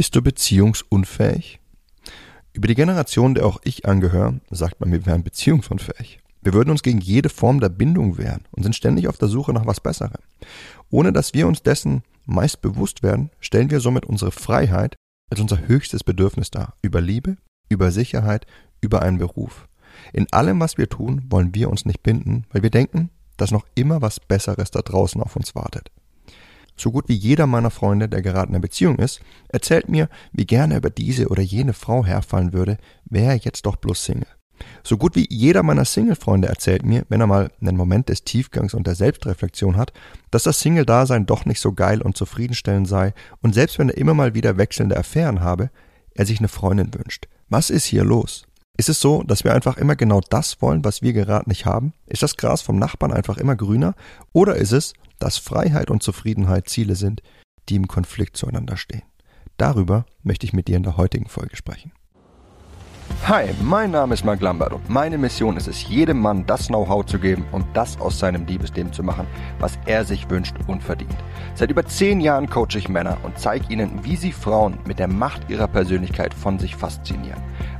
Bist du beziehungsunfähig? Über die Generation, der auch ich angehöre, sagt man, wir wären beziehungsunfähig. Wir würden uns gegen jede Form der Bindung wehren und sind ständig auf der Suche nach was Besserem. Ohne dass wir uns dessen meist bewusst werden, stellen wir somit unsere Freiheit als unser höchstes Bedürfnis dar. Über Liebe, über Sicherheit, über einen Beruf. In allem, was wir tun, wollen wir uns nicht binden, weil wir denken, dass noch immer was Besseres da draußen auf uns wartet. So gut wie jeder meiner Freunde, der gerade in einer Beziehung ist, erzählt mir, wie gerne er über diese oder jene Frau herfallen würde, wäre er jetzt doch bloß Single. So gut wie jeder meiner Single-Freunde erzählt mir, wenn er mal einen Moment des Tiefgangs und der Selbstreflexion hat, dass das Single-Dasein doch nicht so geil und zufriedenstellend sei und selbst wenn er immer mal wieder wechselnde Affären habe, er sich eine Freundin wünscht. Was ist hier los? Ist es so, dass wir einfach immer genau das wollen, was wir gerade nicht haben? Ist das Gras vom Nachbarn einfach immer grüner? Oder ist es, dass Freiheit und Zufriedenheit Ziele sind, die im Konflikt zueinander stehen. Darüber möchte ich mit dir in der heutigen Folge sprechen. Hi, mein Name ist Mark Lambert und meine Mission ist es, jedem Mann das Know-how zu geben und das aus seinem Liebesleben zu machen, was er sich wünscht und verdient. Seit über zehn Jahren coache ich Männer und zeige ihnen, wie sie Frauen mit der Macht ihrer Persönlichkeit von sich faszinieren.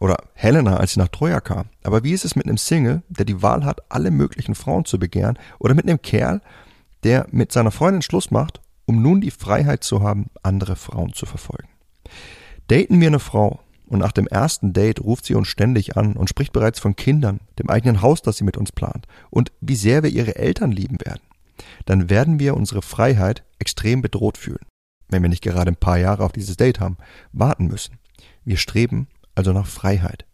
Oder Helena, als sie nach Troja kam. Aber wie ist es mit einem Single, der die Wahl hat, alle möglichen Frauen zu begehren? Oder mit einem Kerl, der mit seiner Freundin Schluss macht, um nun die Freiheit zu haben, andere Frauen zu verfolgen? Daten wir eine Frau und nach dem ersten Date ruft sie uns ständig an und spricht bereits von Kindern, dem eigenen Haus, das sie mit uns plant und wie sehr wir ihre Eltern lieben werden. Dann werden wir unsere Freiheit extrem bedroht fühlen, wenn wir nicht gerade ein paar Jahre auf dieses Date haben, warten müssen. Wir streben also nach Freiheit.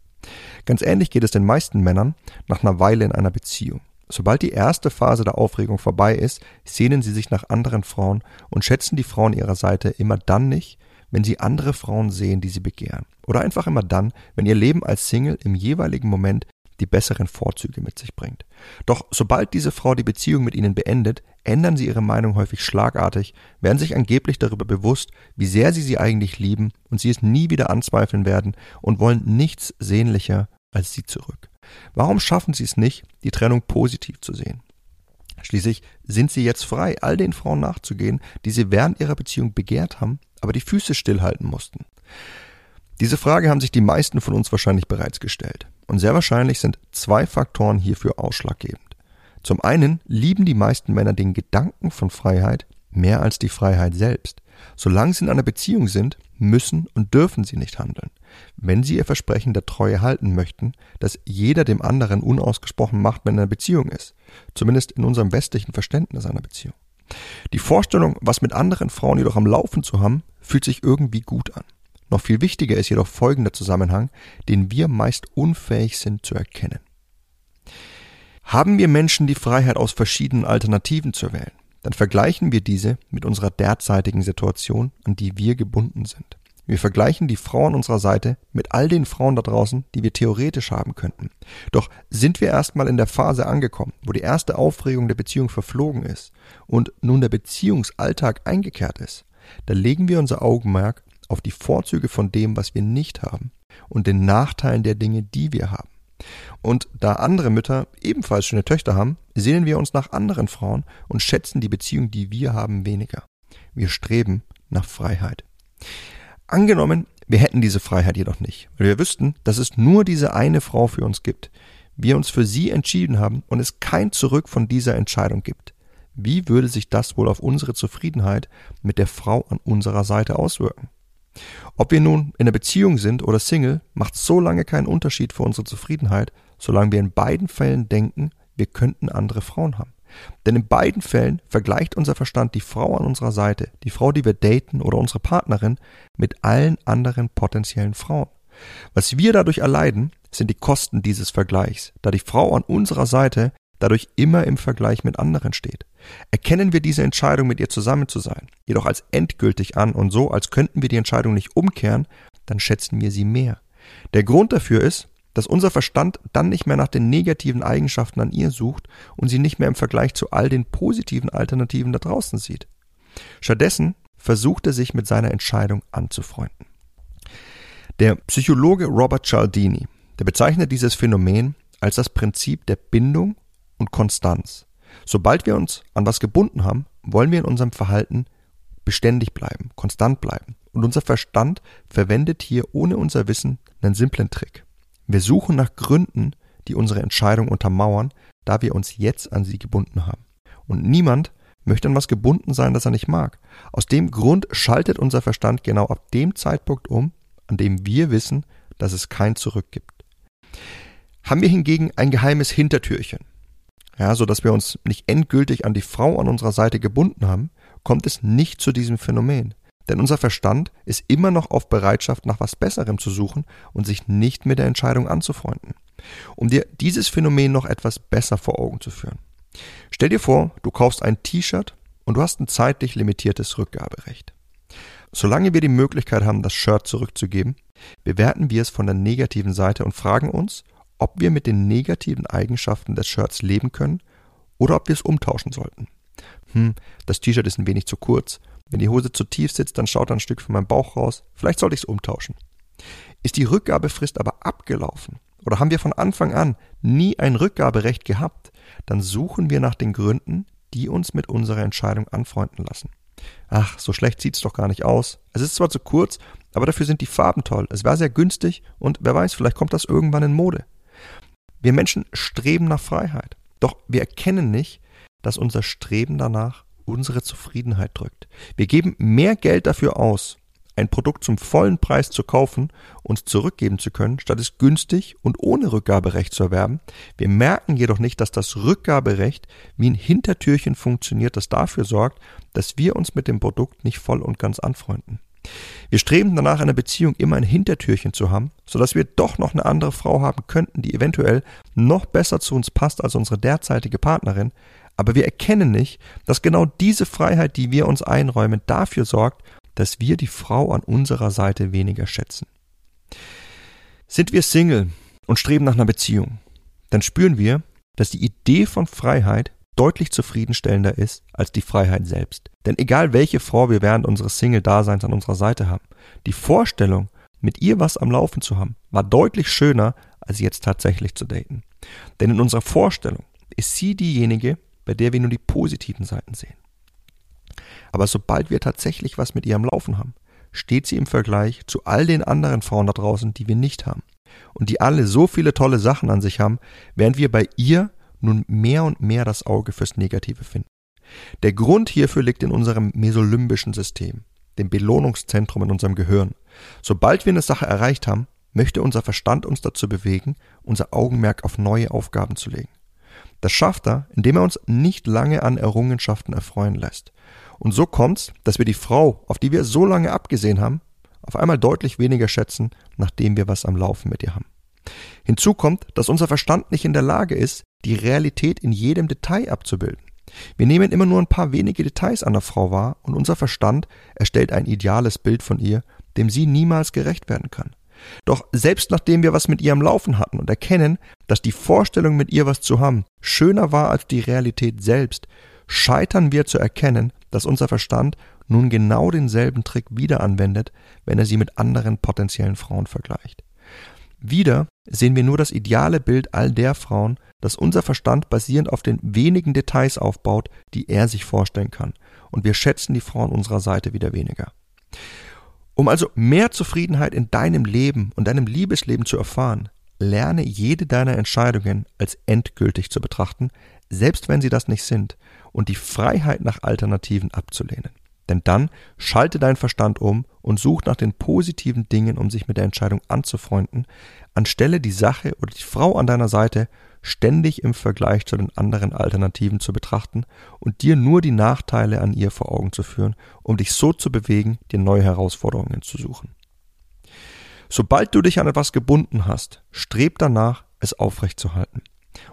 Ganz ähnlich geht es den meisten Männern nach einer Weile in einer Beziehung. Sobald die erste Phase der Aufregung vorbei ist, sehnen sie sich nach anderen Frauen und schätzen die Frauen ihrer Seite immer dann nicht, wenn sie andere Frauen sehen, die sie begehren. Oder einfach immer dann, wenn ihr Leben als Single im jeweiligen Moment die besseren Vorzüge mit sich bringt. Doch sobald diese Frau die Beziehung mit ihnen beendet, ändern sie ihre Meinung häufig schlagartig, werden sich angeblich darüber bewusst, wie sehr sie sie eigentlich lieben und sie es nie wieder anzweifeln werden und wollen nichts sehnlicher als sie zurück. Warum schaffen sie es nicht, die Trennung positiv zu sehen? Schließlich sind sie jetzt frei, all den Frauen nachzugehen, die sie während ihrer Beziehung begehrt haben, aber die Füße stillhalten mussten. Diese Frage haben sich die meisten von uns wahrscheinlich bereits gestellt. Und sehr wahrscheinlich sind zwei Faktoren hierfür ausschlaggebend. Zum einen lieben die meisten Männer den Gedanken von Freiheit mehr als die Freiheit selbst. Solange sie in einer Beziehung sind, müssen und dürfen sie nicht handeln. Wenn sie ihr Versprechen der Treue halten möchten, das jeder dem anderen unausgesprochen macht, wenn er in einer Beziehung ist. Zumindest in unserem westlichen Verständnis einer Beziehung. Die Vorstellung, was mit anderen Frauen jedoch am Laufen zu haben, fühlt sich irgendwie gut an. Noch viel wichtiger ist jedoch folgender Zusammenhang, den wir meist unfähig sind zu erkennen. Haben wir Menschen die Freiheit aus verschiedenen Alternativen zu wählen, dann vergleichen wir diese mit unserer derzeitigen Situation, an die wir gebunden sind. Wir vergleichen die Frau an unserer Seite mit all den Frauen da draußen, die wir theoretisch haben könnten. Doch sind wir erstmal in der Phase angekommen, wo die erste Aufregung der Beziehung verflogen ist und nun der Beziehungsalltag eingekehrt ist, da legen wir unser Augenmerk auf die Vorzüge von dem, was wir nicht haben und den Nachteilen der Dinge, die wir haben. Und da andere Mütter ebenfalls schöne Töchter haben, sehnen wir uns nach anderen Frauen und schätzen die Beziehung, die wir haben, weniger. Wir streben nach Freiheit. Angenommen, wir hätten diese Freiheit jedoch nicht, weil wir wüssten, dass es nur diese eine Frau für uns gibt, wir uns für sie entschieden haben und es kein Zurück von dieser Entscheidung gibt. Wie würde sich das wohl auf unsere Zufriedenheit mit der Frau an unserer Seite auswirken? Ob wir nun in einer Beziehung sind oder Single, macht so lange keinen Unterschied für unsere Zufriedenheit, solange wir in beiden Fällen denken, wir könnten andere Frauen haben. Denn in beiden Fällen vergleicht unser Verstand die Frau an unserer Seite, die Frau, die wir daten oder unsere Partnerin, mit allen anderen potenziellen Frauen. Was wir dadurch erleiden, sind die Kosten dieses Vergleichs, da die Frau an unserer Seite dadurch immer im Vergleich mit anderen steht. Erkennen wir diese Entscheidung, mit ihr zusammen zu sein, jedoch als endgültig an und so, als könnten wir die Entscheidung nicht umkehren, dann schätzen wir sie mehr. Der Grund dafür ist, dass unser Verstand dann nicht mehr nach den negativen Eigenschaften an ihr sucht und sie nicht mehr im Vergleich zu all den positiven Alternativen da draußen sieht. Stattdessen versucht er sich mit seiner Entscheidung anzufreunden. Der Psychologe Robert Cialdini, der bezeichnet dieses Phänomen als das Prinzip der Bindung und Konstanz. Sobald wir uns an was gebunden haben, wollen wir in unserem Verhalten beständig bleiben, konstant bleiben. Und unser Verstand verwendet hier ohne unser Wissen einen simplen Trick. Wir suchen nach Gründen, die unsere Entscheidung untermauern, da wir uns jetzt an sie gebunden haben. Und niemand möchte an was gebunden sein, das er nicht mag. Aus dem Grund schaltet unser Verstand genau ab dem Zeitpunkt um, an dem wir wissen, dass es kein Zurück gibt. Haben wir hingegen ein geheimes Hintertürchen, ja, so dass wir uns nicht endgültig an die Frau an unserer Seite gebunden haben, kommt es nicht zu diesem Phänomen. Denn unser Verstand ist immer noch auf Bereitschaft, nach was Besserem zu suchen und sich nicht mit der Entscheidung anzufreunden. Um dir dieses Phänomen noch etwas besser vor Augen zu führen. Stell dir vor, du kaufst ein T-Shirt und du hast ein zeitlich limitiertes Rückgaberecht. Solange wir die Möglichkeit haben, das Shirt zurückzugeben, bewerten wir es von der negativen Seite und fragen uns, ob wir mit den negativen Eigenschaften des Shirts leben können oder ob wir es umtauschen sollten. Hm, das T-Shirt ist ein wenig zu kurz. Wenn die Hose zu tief sitzt, dann schaut ein Stück von meinem Bauch raus. Vielleicht sollte ich es umtauschen. Ist die Rückgabefrist aber abgelaufen oder haben wir von Anfang an nie ein Rückgaberecht gehabt, dann suchen wir nach den Gründen, die uns mit unserer Entscheidung anfreunden lassen. Ach, so schlecht sieht's doch gar nicht aus. Es ist zwar zu kurz, aber dafür sind die Farben toll. Es war sehr günstig und wer weiß, vielleicht kommt das irgendwann in Mode. Wir Menschen streben nach Freiheit. Doch wir erkennen nicht, dass unser Streben danach unsere Zufriedenheit drückt. Wir geben mehr Geld dafür aus, ein Produkt zum vollen Preis zu kaufen und zurückgeben zu können, statt es günstig und ohne Rückgaberecht zu erwerben. Wir merken jedoch nicht, dass das Rückgaberecht wie ein Hintertürchen funktioniert, das dafür sorgt, dass wir uns mit dem Produkt nicht voll und ganz anfreunden. Wir streben danach, eine Beziehung immer ein Hintertürchen zu haben, sodass wir doch noch eine andere Frau haben könnten, die eventuell noch besser zu uns passt als unsere derzeitige Partnerin, aber wir erkennen nicht, dass genau diese Freiheit, die wir uns einräumen, dafür sorgt, dass wir die Frau an unserer Seite weniger schätzen. Sind wir Single und streben nach einer Beziehung, dann spüren wir, dass die Idee von Freiheit deutlich zufriedenstellender ist als die Freiheit selbst. Denn egal welche Frau wir während unseres Single-Daseins an unserer Seite haben, die Vorstellung, mit ihr was am Laufen zu haben, war deutlich schöner, als jetzt tatsächlich zu daten. Denn in unserer Vorstellung ist sie diejenige, bei der wir nur die positiven Seiten sehen. Aber sobald wir tatsächlich was mit ihr am Laufen haben, steht sie im Vergleich zu all den anderen Frauen da draußen, die wir nicht haben. Und die alle so viele tolle Sachen an sich haben, während wir bei ihr nun mehr und mehr das Auge fürs Negative finden. Der Grund hierfür liegt in unserem mesolimbischen System, dem Belohnungszentrum in unserem Gehirn. Sobald wir eine Sache erreicht haben, möchte unser Verstand uns dazu bewegen, unser Augenmerk auf neue Aufgaben zu legen. Das schafft er, indem er uns nicht lange an Errungenschaften erfreuen lässt. Und so kommt's, dass wir die Frau, auf die wir so lange abgesehen haben, auf einmal deutlich weniger schätzen, nachdem wir was am Laufen mit ihr haben. Hinzu kommt, dass unser Verstand nicht in der Lage ist, die Realität in jedem Detail abzubilden. Wir nehmen immer nur ein paar wenige Details an der Frau wahr und unser Verstand erstellt ein ideales Bild von ihr, dem sie niemals gerecht werden kann. Doch selbst nachdem wir was mit ihr am Laufen hatten und erkennen, dass die Vorstellung mit ihr was zu haben schöner war als die Realität selbst, scheitern wir zu erkennen, dass unser Verstand nun genau denselben Trick wieder anwendet, wenn er sie mit anderen potenziellen Frauen vergleicht. Wieder sehen wir nur das ideale Bild all der Frauen, das unser Verstand basierend auf den wenigen Details aufbaut, die er sich vorstellen kann, und wir schätzen die Frauen unserer Seite wieder weniger. Um also mehr Zufriedenheit in deinem Leben und deinem Liebesleben zu erfahren, lerne jede deiner Entscheidungen als endgültig zu betrachten, selbst wenn sie das nicht sind, und die Freiheit nach Alternativen abzulehnen. Denn dann schalte dein Verstand um und such nach den positiven Dingen, um sich mit der Entscheidung anzufreunden, anstelle die Sache oder die Frau an deiner Seite ständig im Vergleich zu den anderen Alternativen zu betrachten und dir nur die Nachteile an ihr vor Augen zu führen, um dich so zu bewegen, dir neue Herausforderungen zu suchen. Sobald du dich an etwas gebunden hast, streb danach, es aufrechtzuerhalten.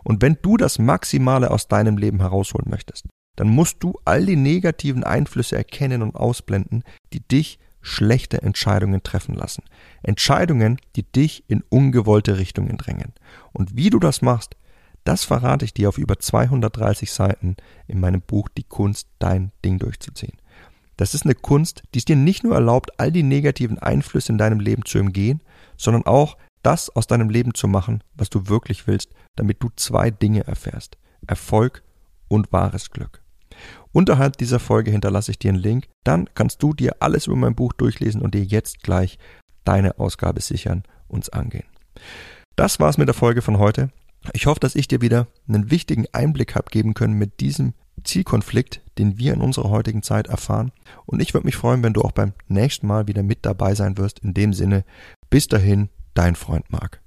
Und wenn du das Maximale aus deinem Leben herausholen möchtest, dann musst du all die negativen Einflüsse erkennen und ausblenden, die dich schlechte Entscheidungen treffen lassen. Entscheidungen, die dich in ungewollte Richtungen drängen. Und wie du das machst, das verrate ich dir auf über 230 Seiten in meinem Buch Die Kunst, dein Ding durchzuziehen. Das ist eine Kunst, die es dir nicht nur erlaubt, all die negativen Einflüsse in deinem Leben zu umgehen, sondern auch das aus deinem Leben zu machen, was du wirklich willst, damit du zwei Dinge erfährst. Erfolg und wahres Glück. Unterhalb dieser Folge hinterlasse ich dir einen Link, dann kannst du dir alles über mein Buch durchlesen und dir jetzt gleich deine Ausgabe sichern, uns angehen. Das war's mit der Folge von heute. Ich hoffe, dass ich dir wieder einen wichtigen Einblick habe geben können mit diesem Zielkonflikt, den wir in unserer heutigen Zeit erfahren. Und ich würde mich freuen, wenn du auch beim nächsten Mal wieder mit dabei sein wirst. In dem Sinne, bis dahin, dein Freund Marc.